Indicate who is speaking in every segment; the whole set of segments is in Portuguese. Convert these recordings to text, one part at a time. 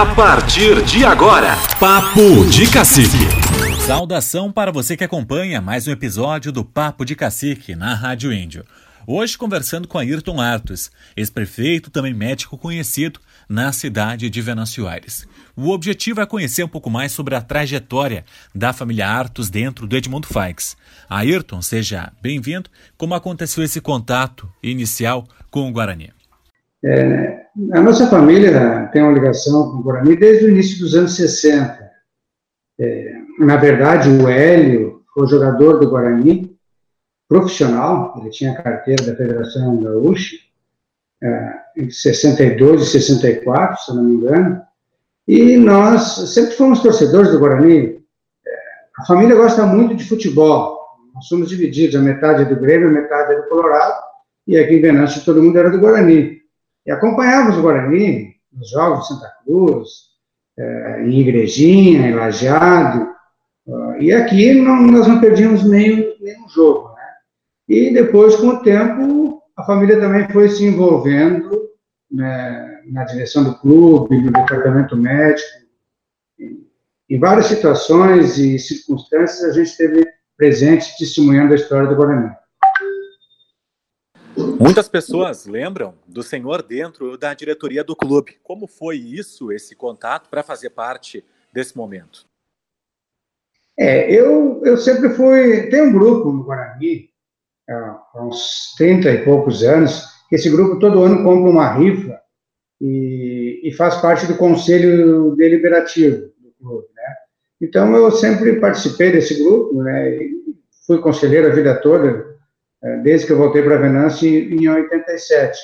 Speaker 1: A partir de agora, Papo de Cacique.
Speaker 2: Saudação para você que acompanha mais um episódio do Papo de Cacique na Rádio Índio. Hoje conversando com Ayrton Artos, ex-prefeito, também médico conhecido na cidade de Venâncio Aires. O objetivo é conhecer um pouco mais sobre a trajetória da família Artos dentro do Edmundo Faix. Ayrton, seja bem-vindo. Como aconteceu esse contato inicial com o Guarani?
Speaker 3: É, a nossa família tem uma ligação com o Guarani desde o início dos anos 60. É, na verdade, o Hélio foi jogador do Guarani, profissional, ele tinha a carteira da Federação Gaúcha, é, em 62 e 64, se não me engano, e nós sempre fomos torcedores do Guarani. É, a família gosta muito de futebol, nós somos divididos, a metade é do Grêmio, a metade é do Colorado, e aqui em Venâncio todo mundo era do Guarani. E acompanhávamos o Guarani nos jogos de Santa Cruz, é, em Igrejinha, em Lajeado, e aqui não, nós não perdíamos nenhum, nenhum jogo. Né? E depois, com o tempo, a família também foi se envolvendo né, na direção do clube, no departamento médico. Em várias situações e circunstâncias, a gente esteve presente testemunhando a história do Guarani.
Speaker 2: Muitas pessoas lembram do senhor dentro da diretoria do clube. Como foi isso, esse contato, para fazer parte desse momento?
Speaker 3: É, eu, eu sempre fui. Tem um grupo no Guarani, há uns 30 e poucos anos, que esse grupo todo ano compra uma rifa e, e faz parte do conselho deliberativo do clube, né? Então, eu sempre participei desse grupo, né? fui conselheiro a vida toda desde que eu voltei para Venâncio em 87.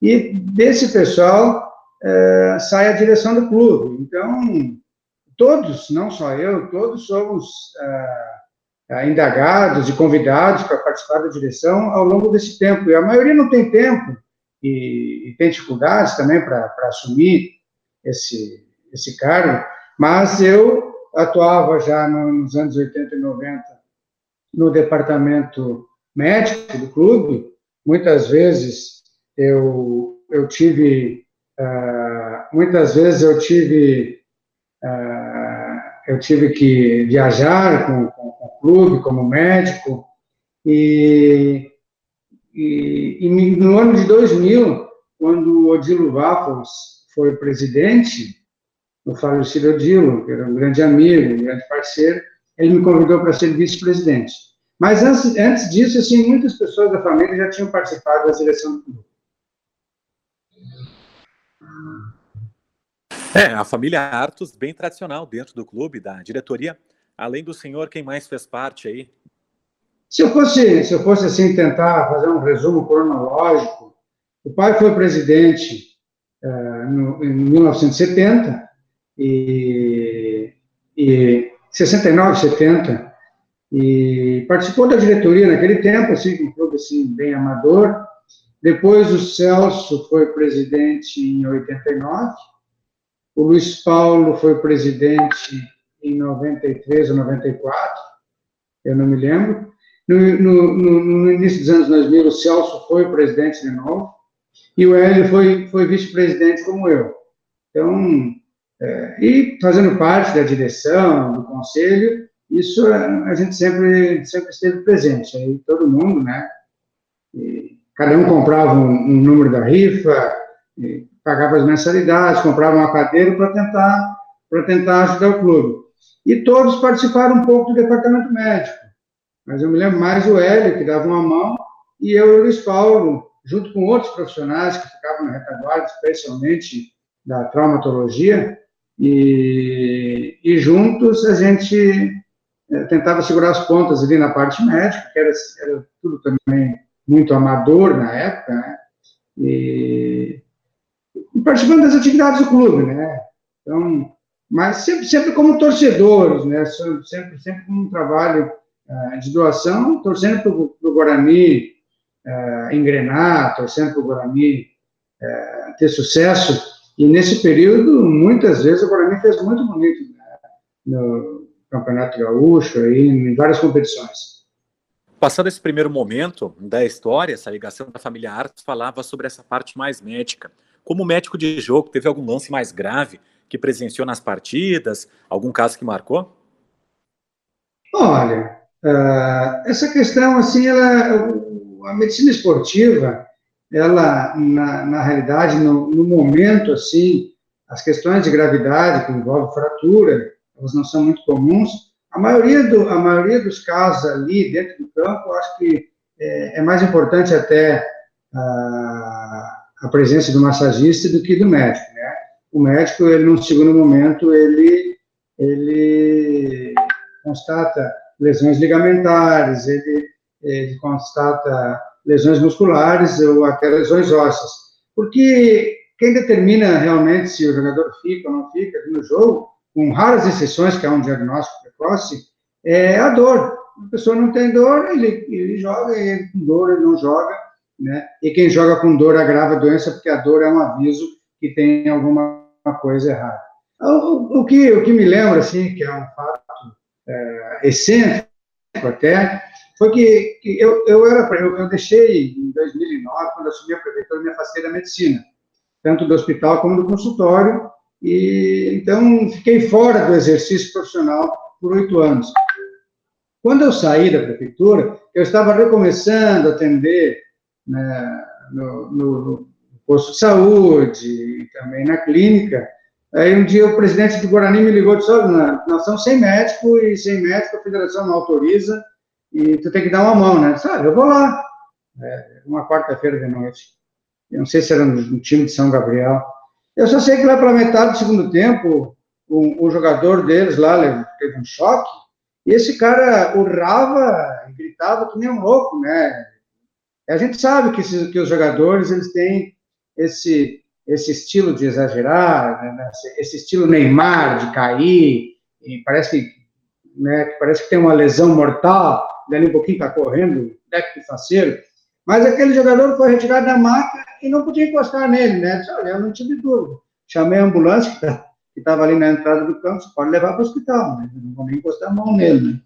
Speaker 3: E desse pessoal é, sai a direção do clube. Então, todos, não só eu, todos somos é, indagados e convidados para participar da direção ao longo desse tempo. E a maioria não tem tempo e, e tem dificuldades também para assumir esse, esse cargo, mas eu atuava já nos anos 80 e 90 no departamento médico do clube, muitas vezes eu, eu tive, uh, muitas vezes eu tive, uh, eu tive que viajar com, com, com, o clube como médico, e, e, e, no ano de 2000, quando Odilo Waffles foi presidente, o falecido Odilo, que era um grande amigo, um grande parceiro, ele me convidou para ser vice-presidente. Mas antes, antes disso, assim, muitas pessoas da família já tinham participado da seleção do clube.
Speaker 2: É, a família Artos, bem tradicional dentro do clube, da diretoria. Além do senhor, quem mais fez parte aí?
Speaker 3: Se eu fosse, se eu fosse assim, tentar fazer um resumo cronológico, o pai foi presidente uh, no, em 1970 e, e 69, 70, e participou da diretoria naquele tempo, assim, um clube assim, bem amador. Depois o Celso foi presidente em 89, o Luiz Paulo foi presidente em 93 ou 94, eu não me lembro. No, no, no, no início dos anos 2000, o Celso foi presidente de novo, e o Hélio foi, foi vice-presidente como eu. Então, é, e fazendo parte da direção, do conselho, isso a gente sempre, sempre esteve presente, aí todo mundo, né? E cada um comprava um, um número da rifa, pagava as mensalidades, comprava uma cadeira para tentar, tentar ajudar o clube. E todos participaram um pouco do departamento médico. Mas eu me lembro mais o Hélio, que dava uma mão, e eu e o Luiz Paulo, junto com outros profissionais que ficavam na retaguarda, especialmente da traumatologia, e, e juntos a gente é, tentava segurar as pontas ali na parte médica, que era, era tudo também muito amador na época, né? E, e, participando das atividades do clube, né? Então, mas sempre, sempre como torcedores, né? Sempre, sempre com um trabalho uh, de doação, torcendo para o Guarani uh, engrenar, torcendo para o Guarani uh, ter sucesso. E nesse período, muitas vezes, o Guarani fez muito bonito né? no, Campeonato Gaúcho, aí, em várias competições.
Speaker 2: Passando esse primeiro momento da história, essa ligação da família Artes falava sobre essa parte mais médica. Como médico de jogo, teve algum lance mais grave que presenciou nas partidas? Algum caso que marcou?
Speaker 3: Olha, uh, essa questão, assim, ela, a medicina esportiva, ela, na, na realidade, no, no momento, assim, as questões de gravidade que envolvem fratura, elas não são muito comuns. A maioria, do, a maioria dos casos ali dentro do campo, acho que é, é mais importante até a, a, presença do massagista do que do médico, né? O médico, ele, num segundo momento, ele, ele constata lesões ligamentares, ele, ele constata lesões musculares ou até lesões ósseas. Porque quem determina realmente se o jogador fica ou não fica no jogo, com raras exceções, que é um diagnóstico precoce, é a dor. A pessoa não tem dor, ele, ele joga, ele, com dor ele não joga, né? E quem joga com dor agrava a doença, porque a dor é um aviso que tem alguma coisa errada. O, o, que, o que me lembra, assim, que é um fato é, excêntrico até, foi que, que eu, eu, era, eu, eu deixei, em 2009, quando assumi a prefeitura, me afastei da medicina tanto do hospital como do consultório, e então fiquei fora do exercício profissional por oito anos. Quando eu saí da prefeitura, eu estava recomeçando a atender né, no, no, no, posto de saúde e também na clínica. Aí um dia o presidente do Guarani me ligou e disse, olha, nós estamos sem médico e sem médico a federação não autoriza e tu tem que dar uma mão, né? Sabe, ah, eu vou lá. É, uma quarta-feira de noite eu não sei se era no time de São Gabriel. Eu só sei que lá pela metade do segundo tempo, o, o jogador deles lá teve um choque, e esse cara urrava, gritava que nem um louco, né? A gente sabe que, esses, que os jogadores, eles têm esse, esse estilo de exagerar, né? esse estilo Neymar, de cair, e parece que, né, parece que tem uma lesão mortal, dali um pouquinho está correndo, décimo faceiro, mas aquele jogador foi retirado da maca e não podia encostar nele, né? Disse, olha, eu não tive dúvida. Chamei a ambulância, que estava ali na entrada do campo, você pode levar para o hospital, né? não vou nem encostar a mão nele, né?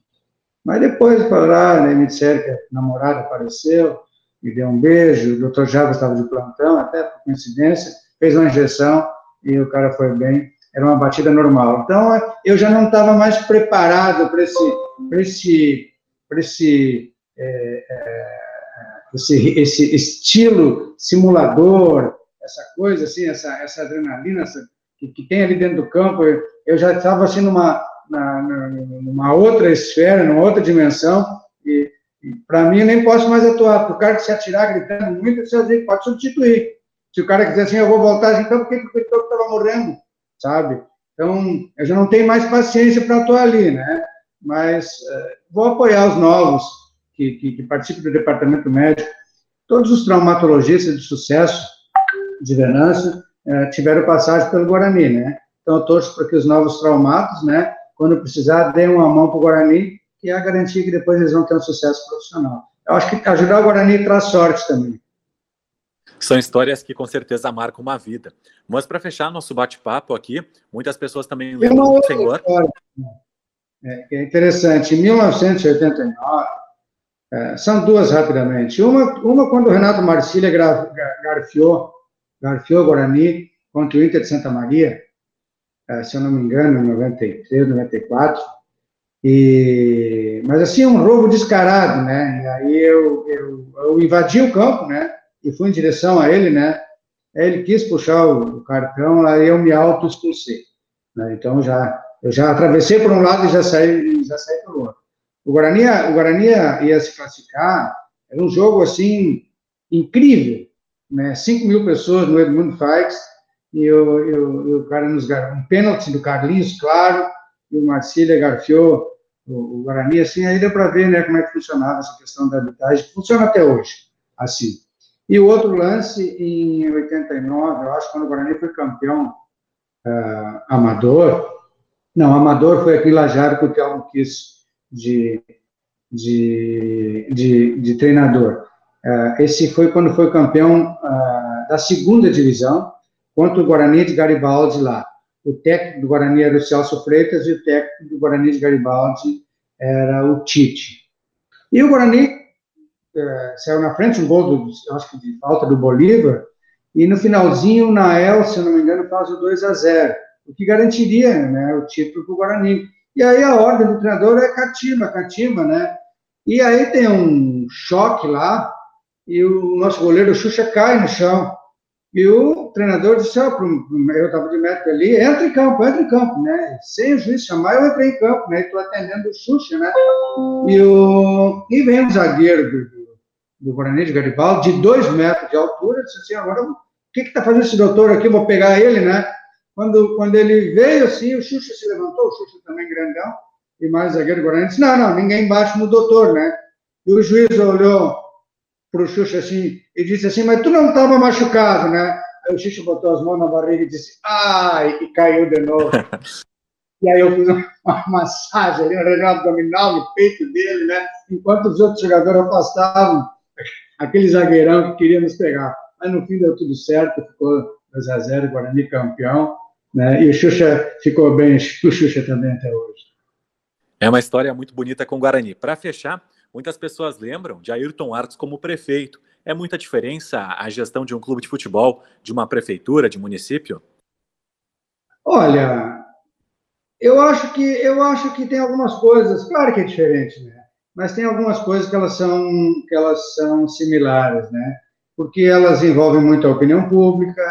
Speaker 3: Mas depois, para lá, né, me disseram que a namorada apareceu, me deu um beijo, o doutor Java estava de plantão, até por coincidência, fez uma injeção e o cara foi bem, era uma batida normal. Então, eu já não estava mais preparado para esse, esse, esse é, é, esse, esse estilo simulador, essa coisa assim, essa, essa adrenalina essa, que, que, tem ali dentro do campo, eu, eu já estava assim numa, na, numa outra esfera, numa outra dimensão, e, e para mim eu nem posso mais atuar, porque o cara que se atirar gritando muito, você pode substituir. Se o cara quiser assim, eu vou voltar, então por que, o estava morrendo, sabe? Então, eu já não tenho mais paciência para atuar ali, né? Mas uh, vou apoiar os novos, que, que, que participam do departamento médico, todos os traumatologistas de sucesso de Venâncio eh, tiveram passagem pelo Guarani, né? Então, eu torço para que os novos traumatos, né, quando precisar, deem uma mão para o Guarani, que é a garantia que depois eles vão ter um sucesso profissional. Eu acho que ajudar o Guarani traz sorte também.
Speaker 2: São histórias que com certeza marcam uma vida. Mas para fechar nosso bate-papo aqui, muitas pessoas também lembram do senhor. História,
Speaker 3: né? é, é interessante. Em 1989, é, são duas rapidamente. Uma, uma quando o Renato Marcília garfiou, garfiou Guarani contra o Inter de Santa Maria, é, se eu não me engano, em 93, 94. E, mas assim, um roubo descarado, né? E aí eu, eu, eu invadi o campo, né? E fui em direção a ele, né? Ele quis puxar o, o cartão, aí eu me auto-expulsei. Né? Então já, eu já atravessei por um lado e já saí, já saí pelo outro. O Guarani, o Guarani ia se classificar, era um jogo, assim, incrível, né? 5 mil pessoas no Edmundo Fikes, e eu, eu, eu, o cara nos um pênalti do Carlinhos, claro, e o Marcília garfiou o, o Guarani, assim, aí deu para ver, né, como é que funcionava essa questão da arbitragem, funciona até hoje, assim. E o outro lance, em 89, eu acho, quando o Guarani foi campeão uh, amador, não, amador foi aqui em Lajar que o Telmo quis de, de, de, de treinador. Uh, esse foi quando foi campeão uh, da segunda divisão, contra o Guarani de Garibaldi lá. O técnico do Guarani era o Celso Freitas e o técnico do Guarani de Garibaldi era o Tite. E o Guarani uh, saiu na frente, um gol, do, acho que de falta do Bolívar, e no finalzinho, o Nael, se não me engano, faz o 2 a 0 o que garantiria né, o título para o Guarani. E aí a ordem do treinador é cativa, cativa, né? E aí tem um choque lá, e o nosso goleiro Xuxa cai no chão. E o treinador disse, ó, oh, eu estava de médico ali, entra em campo, entra em campo, né? Sem o juiz chamar, eu entrei em campo, né? Estou atendendo o Xuxa, né? E, o... e vem um zagueiro do, do Guarani de Garibaldi, de dois metros de altura, disse assim, agora, o que está fazendo esse doutor aqui? Vou pegar ele, né? Quando, quando ele veio assim, o Xuxa se levantou, o Xuxa também grandão, e mais zagueiro Guarani disse, não, não, ninguém bate no doutor, né? E o juiz olhou para o Xuxa assim, e disse assim, mas tu não estava machucado, né? Aí o Xuxa botou as mãos na barriga e disse, ai, e caiu de novo. e aí eu fiz uma massagem ali, uma região abdominal no peito dele, né? Enquanto os outros jogadores afastavam aquele zagueirão que queria nos pegar. Mas no fim deu tudo certo, ficou 2 a 0 Guarani campeão, né? E o Xuxa ficou bem, o Xuxa também até hoje.
Speaker 2: É uma história muito bonita com o Guarani. Para fechar, Muitas pessoas lembram de Ayrton Arts como prefeito. É muita diferença a gestão de um clube de futebol, de uma prefeitura, de município?
Speaker 3: Olha, eu acho que eu acho que tem algumas coisas, claro que é diferente, né? Mas tem algumas coisas que elas são que elas são similares, né? Porque elas envolvem muito a opinião pública,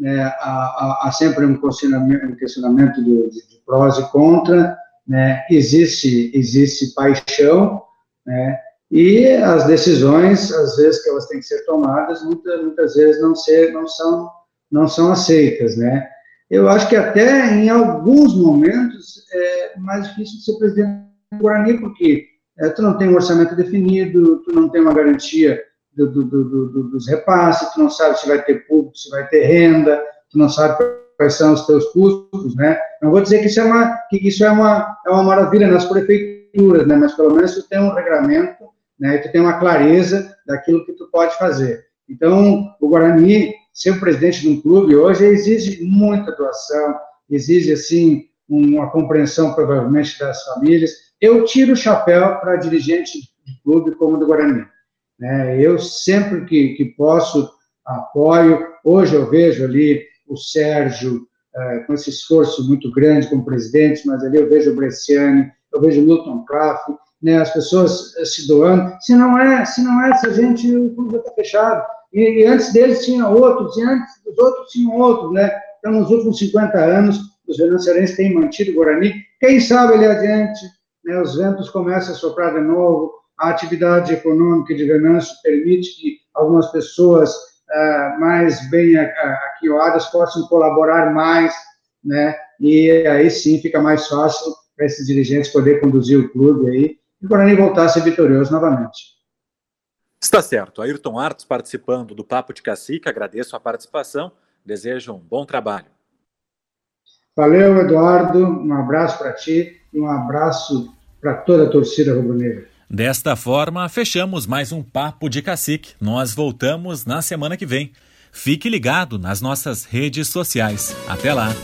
Speaker 3: né? há, há, sempre um questionamento, um questionamento de, de, de prós e contra, né? Existe existe paixão né? E as decisões, às vezes que elas têm que ser tomadas, muitas, muitas vezes não, ser, não, são, não são aceitas, né? Eu acho que até em alguns momentos é mais difícil ser presidente do Guarani, porque é, tu não tem um orçamento definido, tu não tem uma garantia do, do, do, dos repasses, tu não sabe se vai ter público, se vai ter renda, tu não sabe quais são os teus custos, né? Não vou dizer que isso é uma, que isso é uma, é uma maravilha nas prefeituras, né? Mas pelo menos tu tem um regramento, né? Tu tem uma clareza daquilo que tu pode fazer. Então, o Guarani, ser presidente de um clube hoje exige muita doação, exige assim uma compreensão provavelmente das famílias. Eu tiro o chapéu para dirigente de clube como o do Guarani. Né? Eu sempre que, que posso apoio. Hoje eu vejo ali o Sérgio é, com esse esforço muito grande como presidente, mas ali eu vejo o Bresciani, eu vejo Milton Craft, né, as pessoas eh, se doando. Se não é, se não é essa gente, o clube está fechado. E, e, antes deles tinha outros, e antes dos outros tinham outros, né? Então, nos últimos 50 anos, os venezuelenses têm mantido o Guarani. Quem sabe ali adiante, né, os ventos começam a soprar de novo, a atividade econômica de Venâncio permite que algumas pessoas uh, mais bem aquioadas possam colaborar mais, né? E aí sim fica mais fácil para esses dirigentes poder conduzir o clube aí e o Guarani voltar a ser vitorioso novamente.
Speaker 2: Está certo. Ayrton Artos participando do Papo de Cacique, agradeço a participação, desejo um bom trabalho.
Speaker 3: Valeu, Eduardo, um abraço para ti e um abraço para toda a torcida rubro-negra.
Speaker 2: Desta forma, fechamos mais um Papo de Cacique. Nós voltamos na semana que vem. Fique ligado nas nossas redes sociais. Até lá!